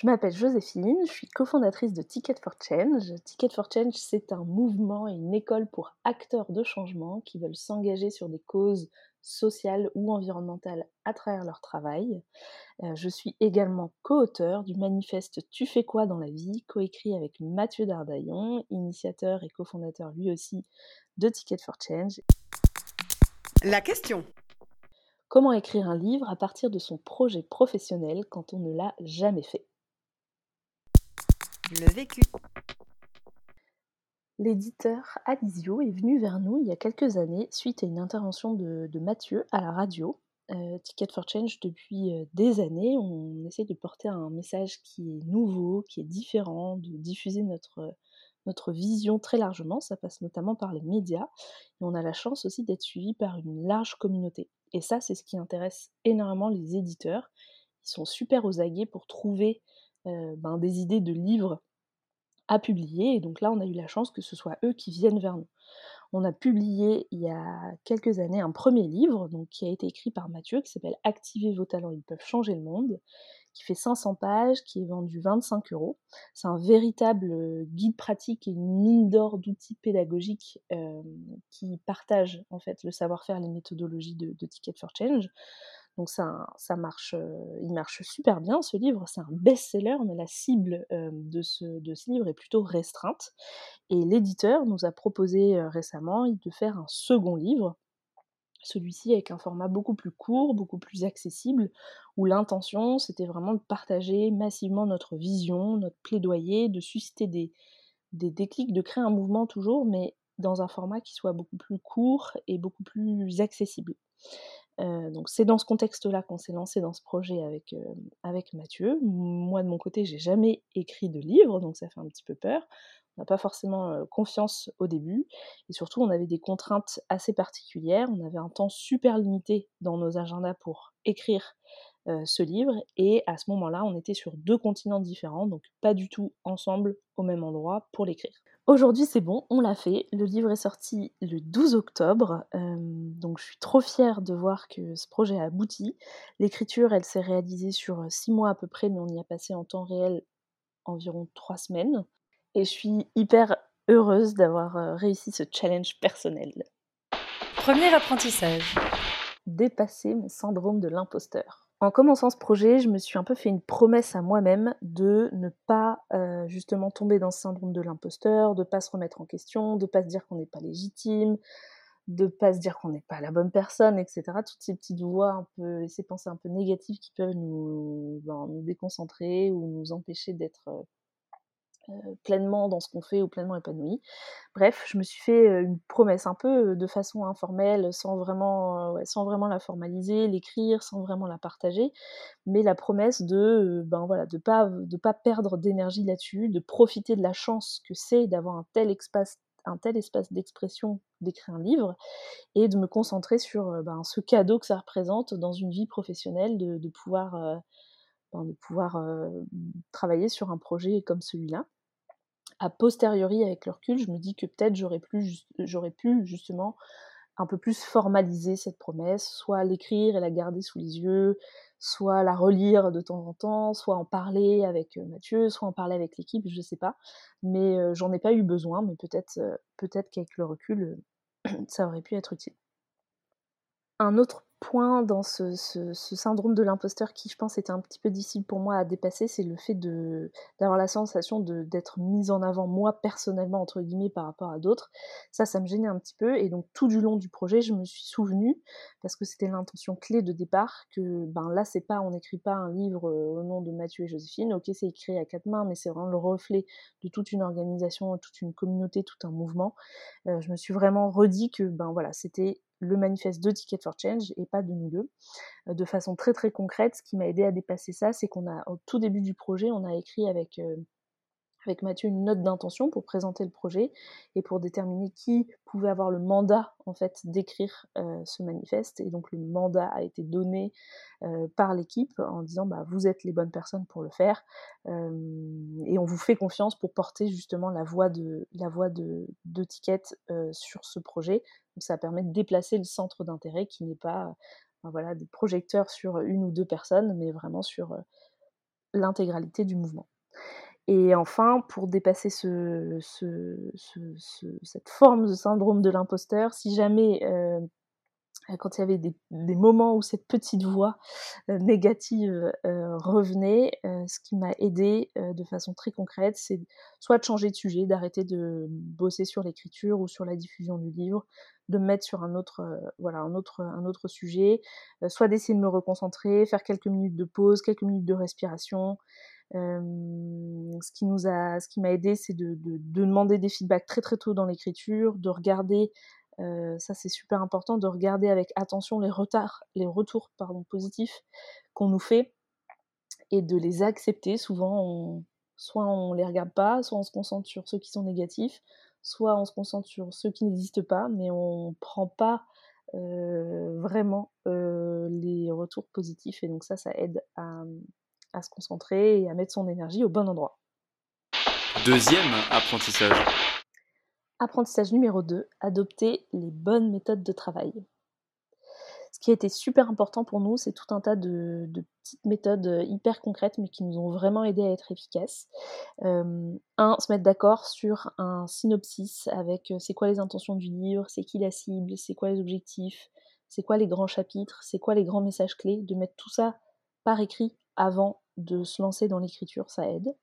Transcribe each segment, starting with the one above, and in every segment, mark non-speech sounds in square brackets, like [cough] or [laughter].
Je m'appelle Joséphine, je suis cofondatrice de Ticket for Change. Ticket for Change, c'est un mouvement et une école pour acteurs de changement qui veulent s'engager sur des causes sociales ou environnementales à travers leur travail. Euh, je suis également co-auteur du manifeste Tu fais quoi dans la vie, coécrit avec Mathieu Dardaillon, initiateur et cofondateur lui aussi de Ticket for Change. La question Comment écrire un livre à partir de son projet professionnel quand on ne l'a jamais fait? Le vécu. L'éditeur Alizio est venu vers nous il y a quelques années suite à une intervention de, Mathieu à la radio. Euh, Ticket for Change, depuis euh, des années, on essaie de porter un message qui est nouveau, qui est différent, de diffuser notre, notre vision très largement. Ça passe notamment par les médias. Et on a la chance aussi d'être suivi par une large communauté. Et ça, c'est ce qui intéresse énormément les éditeurs. Ils sont super aux aguets pour trouver euh, ben, des idées de livres à publier. Et donc là, on a eu la chance que ce soit eux qui viennent vers nous. On a publié il y a quelques années un premier livre donc, qui a été écrit par Mathieu, qui s'appelle Activez vos talents, ils peuvent changer le monde, qui fait 500 pages, qui est vendu 25 euros. C'est un véritable euh, guide pratique et une mine d'or d'outils pédagogiques euh, qui partagent en fait le savoir-faire, les méthodologies de, de Ticket for Change. Donc ça, marche, euh, il marche super bien ce livre, c'est un best-seller, mais la cible euh, de, ce, de ce livre est plutôt restreinte. Et l'éditeur nous a proposé euh, récemment de faire un second livre, celui-ci avec un format beaucoup plus court, beaucoup plus accessible, où l'intention c'était vraiment de partager massivement notre vision, notre plaidoyer, de susciter des, des déclics, de créer un mouvement toujours, mais dans un format qui soit beaucoup plus court et beaucoup plus accessible. Euh, donc c'est dans ce contexte-là qu'on s'est lancé dans ce projet avec, euh, avec Mathieu. Moi de mon côté, j'ai jamais écrit de livre, donc ça fait un petit peu peur. On n'a pas forcément euh, confiance au début. Et surtout, on avait des contraintes assez particulières. On avait un temps super limité dans nos agendas pour écrire ce livre. Et à ce moment-là, on était sur deux continents différents, donc pas du tout ensemble au même endroit pour l'écrire. Aujourd'hui, c'est bon, on l'a fait. Le livre est sorti le 12 octobre, euh, donc je suis trop fière de voir que ce projet a abouti. L'écriture, elle s'est réalisée sur six mois à peu près, mais on y a passé en temps réel environ trois semaines. Et je suis hyper heureuse d'avoir euh, réussi ce challenge personnel. Premier apprentissage. Dépasser mon syndrome de l'imposteur. En commençant ce projet, je me suis un peu fait une promesse à moi-même de ne pas euh, justement tomber dans ce syndrome de l'imposteur, de pas se remettre en question, de pas se dire qu'on n'est pas légitime, de pas se dire qu'on n'est pas la bonne personne, etc. Toutes ces petites voix un peu, ces pensées un peu négatives qui peuvent nous, ben, déconcentrer ou nous empêcher d'être euh, pleinement dans ce qu'on fait ou pleinement épanoui. Bref, je me suis fait euh, une promesse un peu euh, de façon informelle, sans vraiment, la formaliser, l'écrire, sans vraiment la partager, mais la promesse de, ben voilà, de pas de pas perdre d'énergie là-dessus, de profiter de la chance que c'est d'avoir un tel espace d'expression d'écrire un livre et de me concentrer sur ben, ce cadeau que ça représente dans une vie professionnelle de, pouvoir euh, ben, de pouvoir euh, travailler sur un projet comme celui-là a posteriori, avec le recul, je me dis que peut-être j'aurais pu, justement un peu plus formaliser cette promesse, soit l'écrire et la garder sous les yeux, soit la relire de temps en temps, soit en parler avec Mathieu, soit en parler avec l'équipe, je sais pas. Mais euh, j'en ai pas eu besoin, mais peut-être euh, peut-être qu'avec le recul, [clears throat] ça aurait pu être utile. Un autre point dans ce, syndrome de l'imposteur qui, je pense, était un petit peu difficile pour moi à dépasser, c'est le fait d'avoir la sensation d'être mise en avant, moi, personnellement, entre guillemets, par rapport à d'autres. Ça, ça me gênait un petit peu. Et donc, tout du long du projet, je me suis souvenue, parce que c'était l'intention clé de départ, que ben là, c'est pas, on n'écrit pas un livre au nom de Mathieu et Joséphine. Ok, c'est écrit à quatre mains, mais c'est vraiment le reflet de toute une organisation, toute une communauté, tout un mouvement. Euh, je me suis vraiment redit que, ben voilà, c'était le manifeste de Ticket for Change et pas de nous deux. Euh, de façon très très concrète, ce qui m'a aidé à dépasser ça, c'est qu'on a, au tout début du projet, on a écrit avec, euh, avec Mathieu une note d'intention pour présenter le projet et pour déterminer qui pouvait avoir le mandat en fait d'écrire euh, ce manifeste. Et donc le mandat a été donné par l'équipe en disant bah, vous êtes les bonnes personnes pour le faire et on vous fait confiance pour porter justement la voix de la voix de, de Ticket sur ce projet. Donc ça permet de déplacer le centre d'intérêt qui n'est pas voilà des projecteurs sur une ou deux personnes, mais vraiment sur l'intégralité du mouvement. Et enfin, pour dépasser ce, cette forme de syndrome de l'imposteur, si jamais, euh, quand il y avait des, moments où cette petite voix euh, négative euh, revenait, ce qui m'a aidé de façon très concrète, c'est soit de changer de sujet, d'arrêter de bosser sur l'écriture ou sur la diffusion du livre, de me mettre sur un autre, voilà, un autre, un autre sujet, soit d'essayer de me reconcentrer, faire quelques minutes de pause, quelques minutes de respiration, ce qui ce qui m'a aidé, c'est de, demander des feedbacks très très tôt dans l'écriture, de regarder, ça c'est super important, de regarder avec attention les retards, les retours positifs qu'on nous fait et de les accepter. Souvent, soit on les regarde pas, soit on se concentre sur ceux qui sont négatifs, soit on se concentre sur ceux qui n'existent pas, mais on prend pas vraiment les retours positifs et donc ça, ça aide à se concentrer et à mettre son énergie au bon endroit. Deuxième apprentissage. Apprentissage numéro 2, adopter les bonnes méthodes de travail. Ce qui a été super important pour nous, c'est tout un tas de, petites méthodes euh, hyper concrètes, mais qui nous ont vraiment aidé à être efficaces. Euh, un, se mettre d'accord sur un synopsis avec euh, c'est quoi les intentions du livre, c'est qui la cible, c'est quoi les objectifs, c'est quoi les grands chapitres, c'est quoi les grands messages clés, de mettre tout ça par écrit avant de se lancer dans l'écriture, ça aide.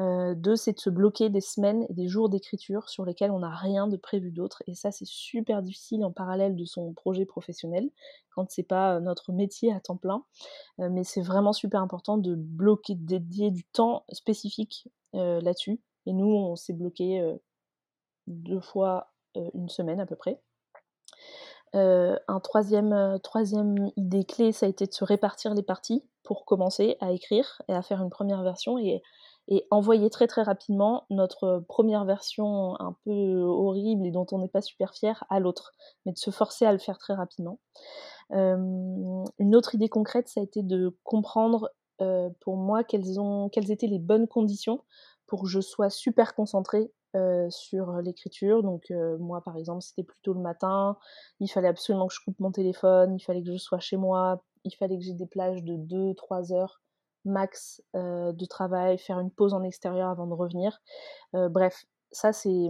Euh, deux, c'est de se bloquer des semaines et des jours d'écriture sur lesquels on n'a rien de prévu d'autre. Et ça, c'est super difficile en parallèle de son projet professionnel, quand c'est pas euh, notre métier à temps plein. Euh, mais c'est vraiment super important de bloquer, de dédier du temps spécifique là-dessus. Et nous, on s'est bloqué deux fois une semaine à peu près. Un troisième, troisième idée clé, ça a été de se répartir les parties pour commencer à écrire et à faire une première version et, et envoyer très très rapidement notre première version un peu horrible et dont on n'est pas super fier à l'autre, mais de se forcer à le faire très rapidement. Euh, une autre idée concrète, ça a été de comprendre pour moi quelles, étaient les bonnes conditions pour que je sois super concentrée euh, sur l'écriture. Donc euh, moi par exemple c'était plutôt le matin, il fallait absolument que je coupe mon téléphone, il fallait que je sois chez moi, il fallait que j'ai des plages de 2-3 heures max euh, de travail, faire une pause en extérieur avant de revenir. bref, ça c'est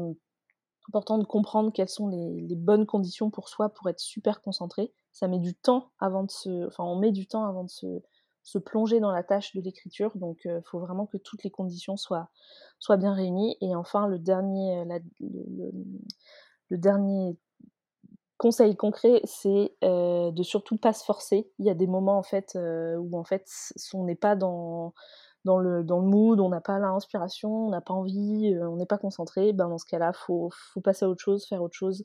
important de comprendre quelles sont les, bonnes conditions pour soi pour être super concentré. Ça met du temps avant de se... Enfin on met du temps avant de se se plonger dans la tâche de l'écriture. Donc, il faut vraiment que toutes les conditions soient, soient bien réunies. Et enfin, le dernier, le, dernier conseil concret, c'est de surtout pas se forcer. Il y a des moments en fait où en fait on n'est pas dans dans le, dans le mood, on n'a pas l'inspiration, on n'a pas envie, on n'est pas concentré, ben dans ce cas-là, faut, faut passer à autre chose, faire autre chose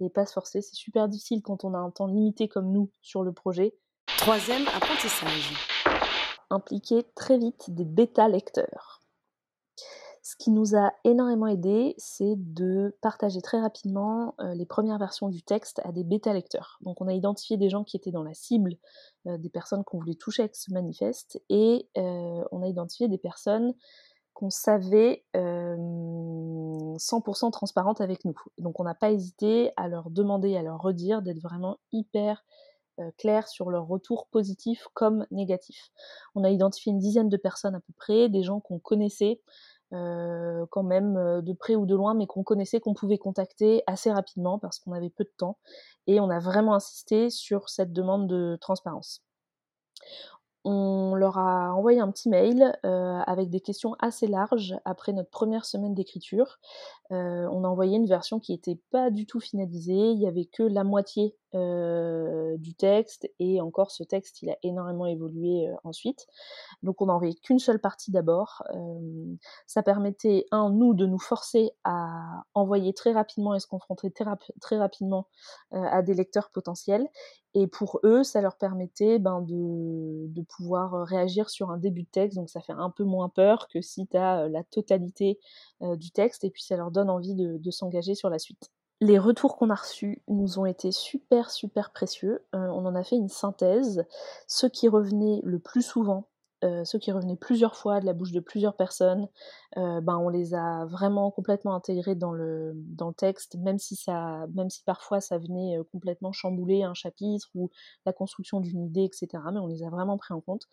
et pas se forcer. C'est super difficile quand on a un temps limité comme nous sur le projet. Troisième apprentissage impliquer très vite des bêta-lecteurs. Ce qui nous a énormément aidé, c'est de partager très rapidement euh, les premières versions du texte à des bêta-lecteurs. Donc on a identifié des gens qui étaient dans la cible euh, des personnes qu'on voulait toucher avec ce manifeste et euh, on a identifié des personnes qu'on savait 100% transparentes avec nous. Donc on n'a pas hésité à leur demander, à leur redire d'être vraiment hyper clair sur leur retour positif comme négatif. On a identifié une dizaine de personnes à peu près, des gens qu'on connaissait euh, quand même euh, de près ou de loin, mais qu'on connaissait, qu'on pouvait contacter assez rapidement parce qu'on avait peu de temps. Et on a vraiment insisté sur cette demande de transparence on leur a envoyé un petit mail euh, avec des questions assez larges après notre première semaine d'écriture. On a envoyé une version qui n'était pas du tout finalisée, il n'y avait que la moitié euh, du texte et encore ce texte il a énormément évolué ensuite. Donc on n'a envoyé qu'une seule partie d'abord. ça permettait, un, nous de nous forcer à envoyer très rapidement et se confronter très, rapidement à des lecteurs potentiels Et pour eux, ça leur permettait ben, de, de, pouvoir réagir sur un début de texte, donc ça fait un peu moins peur que si tu as la totalité du texte, et puis ça leur donne envie de s'engager sur la suite. Les retours qu'on a reçus nous ont été super super précieux. on en a fait une synthèse. Ceux qui revenaient le plus souvent, euh, ceux qui revenaient plusieurs fois de la bouche de plusieurs personnes, euh, ben on les a vraiment complètement intégrés dans le, texte, même si, ça, même si parfois ça venait euh, complètement chambouler un chapitre ou la construction d'une idée, etc. Mais on les a vraiment pris en compte.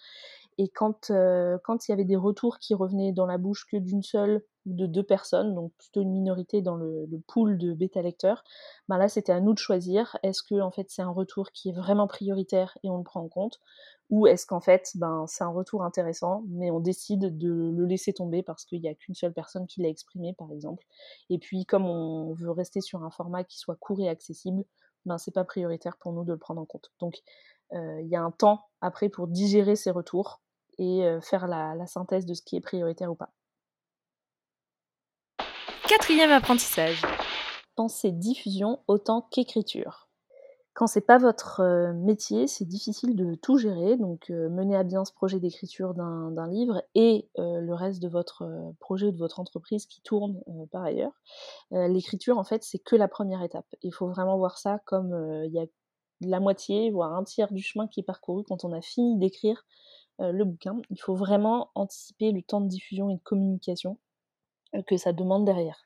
Et quand, il y avait des retours qui revenaient dans la bouche que d'une seule ou de deux personnes, donc plutôt une minorité dans le, le pool de bêta lecteurs, ben là c'était à nous de choisir. Est-ce que en fait c'est un retour qui est vraiment prioritaire et on le prend en compte, ou est-ce qu'en fait, ben, c'est un retour intéressant, mais on décide de le laisser tomber parce qu'il n'y a qu'une seule personne qui l'a exprimé, par exemple. Et puis, comme on veut rester sur un format qui soit court et accessible, ben, c'est pas prioritaire pour nous de le prendre en compte. Donc, euh, il y a un temps après pour digérer ces retours et euh, faire la, la synthèse de ce qui est prioritaire ou pas. Quatrième apprentissage. Penser diffusion autant qu'écriture. Quand c'est pas votre métier, c'est difficile de tout gérer, donc mener à bien ce projet d'écriture d'un livre et le reste de votre projet ou de votre entreprise qui tourne par ailleurs. L'écriture, en fait, c'est que la première étape. Il faut vraiment voir ça comme il y a la moitié, voire un tiers du chemin qui est parcouru quand on a fini d'écrire le bouquin. Il faut vraiment anticiper le temps de diffusion et de communication que ça demande derrière.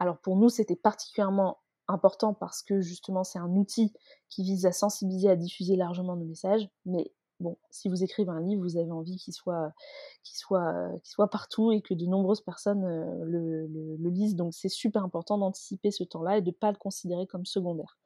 Alors pour nous, c'était particulièrement important parce que justement c'est un outil qui vise à sensibiliser, à diffuser largement nos messages, mais bon, si vous écrivez un livre, vous avez envie qu'il soit, qu'il soit, qu'il soit partout et que de nombreuses personnes euh, le, le, lisent. Donc c'est super important d'anticiper ce temps-là et de ne pas le considérer comme secondaire.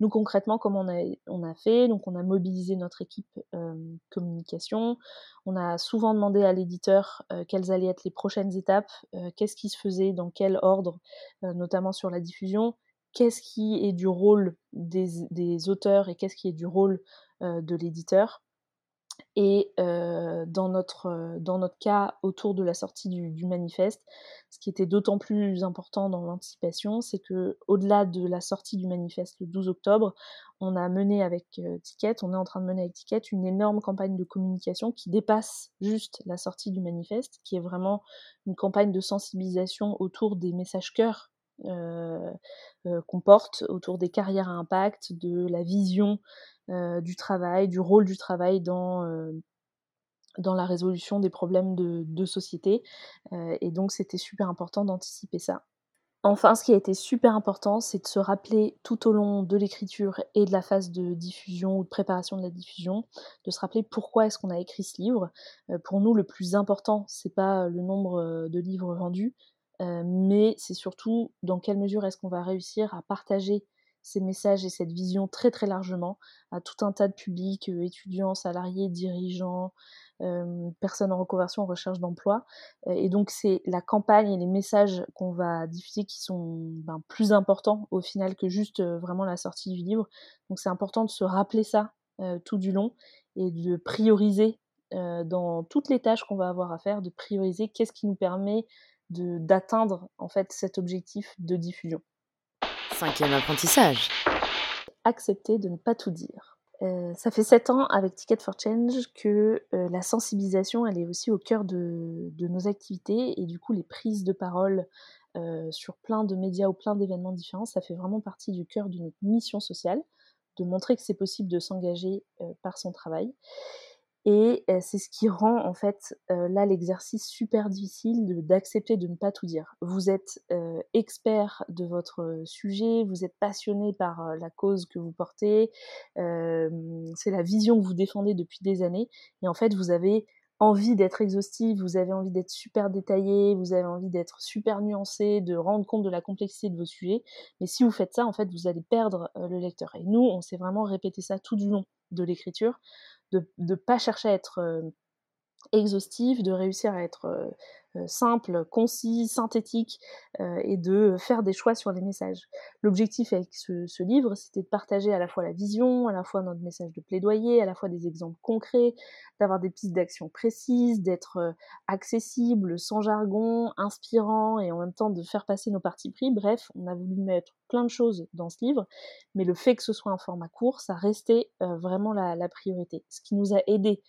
Nous concrètement, comme on a, on a fait, donc on a mobilisé notre équipe euh, communication. On a souvent demandé à l'éditeur euh, quelles allaient être les prochaines étapes, qu'est-ce qui se faisait, dans quel ordre, notamment sur la diffusion qu'est-ce qui est du rôle des, auteurs et qu'est-ce qui est du rôle de l'éditeur. Et dans, notre, dans notre cas, autour de la sortie du, manifeste, ce qui était d'autant plus important dans l'anticipation, c'est que au-delà de la sortie du manifeste le 12 octobre, on a mené avec Ticket, on est en train de mener avec Ticket une énorme campagne de communication qui dépasse juste la sortie du manifeste, qui est vraiment une campagne de sensibilisation autour des messages cœurs euh, euh, qu'on porte autour des carrières à impact, de la vision euh, du travail, du rôle du travail dans la résolution des problèmes de, société. et donc c'était super important d'anticiper ça. Enfin, ce qui a été super important, c'est de se rappeler tout au long de l'écriture et de la phase de diffusion ou de préparation de la diffusion, de se rappeler pourquoi est-ce qu'on a écrit ce livre. pour nous, le plus important, c'est pas le nombre de livres vendus, euh, mais c'est surtout dans quelle mesure est-ce qu'on va réussir à partager ces messages et cette vision très très largement à tout un tas de publics, euh, étudiants, salariés, dirigeants, euh, personnes en reconversion, en recherche d'emploi. et donc c'est la campagne et les messages qu'on va diffuser qui sont ben, plus importants au final que juste vraiment la sortie du livre. Donc c'est important de se rappeler ça tout du long et de prioriser dans toutes les tâches qu'on va avoir à faire, de prioriser qu'est-ce qui nous permet d'atteindre en fait cet objectif de diffusion. Cinquième apprentissage. Accepter de ne pas tout dire. Euh, ça fait sept ans avec Ticket for Change que euh, la sensibilisation elle est aussi au cœur de, de, nos activités et du coup les prises de parole euh, sur plein de médias ou plein d'événements différents ça fait vraiment partie du cœur de notre mission sociale de montrer que c'est possible de s'engager par son travail et c'est ce qui rend en fait là l'exercice super difficile d'accepter de, ne pas tout dire. Vous êtes expert de votre sujet, vous êtes passionné par la cause que vous portez, c'est la vision que vous défendez depuis des années, et en fait vous avez envie d'être exhaustif, vous avez envie d'être super détaillé, vous avez envie d'être super nuancé, de rendre compte de la complexité de vos sujets, mais si vous faites ça, en fait, vous allez perdre le lecteur. Et nous, on s'est vraiment répété ça tout du long de l'écriture de ne pas chercher à être exhaustif, de réussir à être simple, concis, synthétique et de faire des choix sur les messages. L'objectif avec ce, livre, c'était de partager à la fois la vision, à la fois notre message de plaidoyer, à la fois des exemples concrets, d'avoir des pistes d'action précises, d'être accessible, sans jargon, inspirant et en même temps de faire passer nos parties pris. Bref, on a voulu mettre plein de choses dans ce livre, mais le fait que ce soit un format court, ça restait vraiment la, la priorité. Ce qui nous a aidé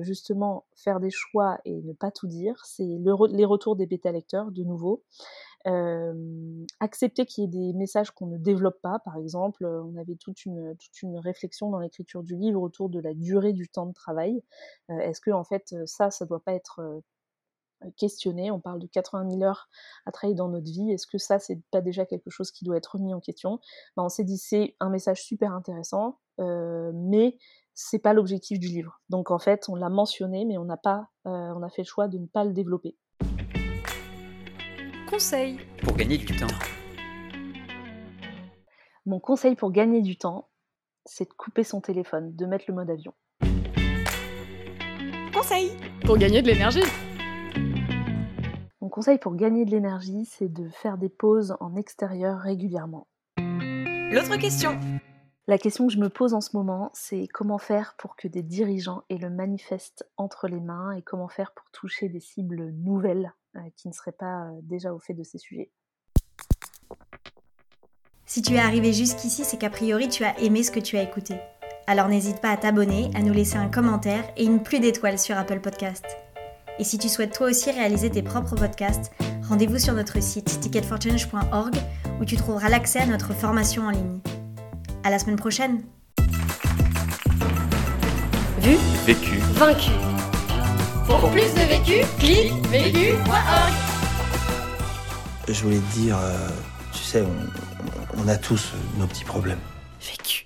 justement faire des choix et ne pas tout dire, c'est les retours des bêta-lecteurs, de nouveau. accepter qu'il y ait des messages qu'on ne développe pas, par exemple, on avait toute une, réflexion dans l'écriture du livre autour de la durée du temps de travail. Est-ce que en fait ça, ça doit pas être questionné? On parle de 80 000 heures à travailler dans notre vie. Est-ce que ça, c'est pas déjà quelque chose qui doit être remis en question? Ben, On s'est dit c'est un message super intéressant, mais c'est pas l'objectif du livre. Donc en fait, on l'a mentionné, mais on n'a pas, euh, on a fait le choix de ne pas le développer. Conseil pour gagner du temps. Mon conseil pour gagner du temps, c'est de couper son téléphone, de mettre le mode avion. Conseil pour gagner de l'énergie. Mon conseil pour gagner de l'énergie, c'est de faire des pauses en extérieur régulièrement. L'autre question la question que je me pose en ce moment, c'est comment faire pour que des dirigeants aient le manifeste entre les mains et comment faire pour toucher des cibles nouvelles euh, qui ne seraient pas euh, déjà au fait de ces sujets. Si tu es arrivé jusqu'ici, c'est qu'a priori tu as aimé ce que tu as écouté. Alors n'hésite pas à t'abonner, à nous laisser un commentaire et une pluie d'étoiles sur Apple Podcast. Et si tu souhaites toi aussi réaliser tes propres podcasts, rendez-vous sur notre site ticketforchange.org où tu trouveras l'accès à notre formation en ligne. À la semaine prochaine. Vu, vécu, vaincu. Pour plus de vécu, clique vécu.org. Je voulais te dire, euh, tu sais, on, on a tous nos petits problèmes. Vécu.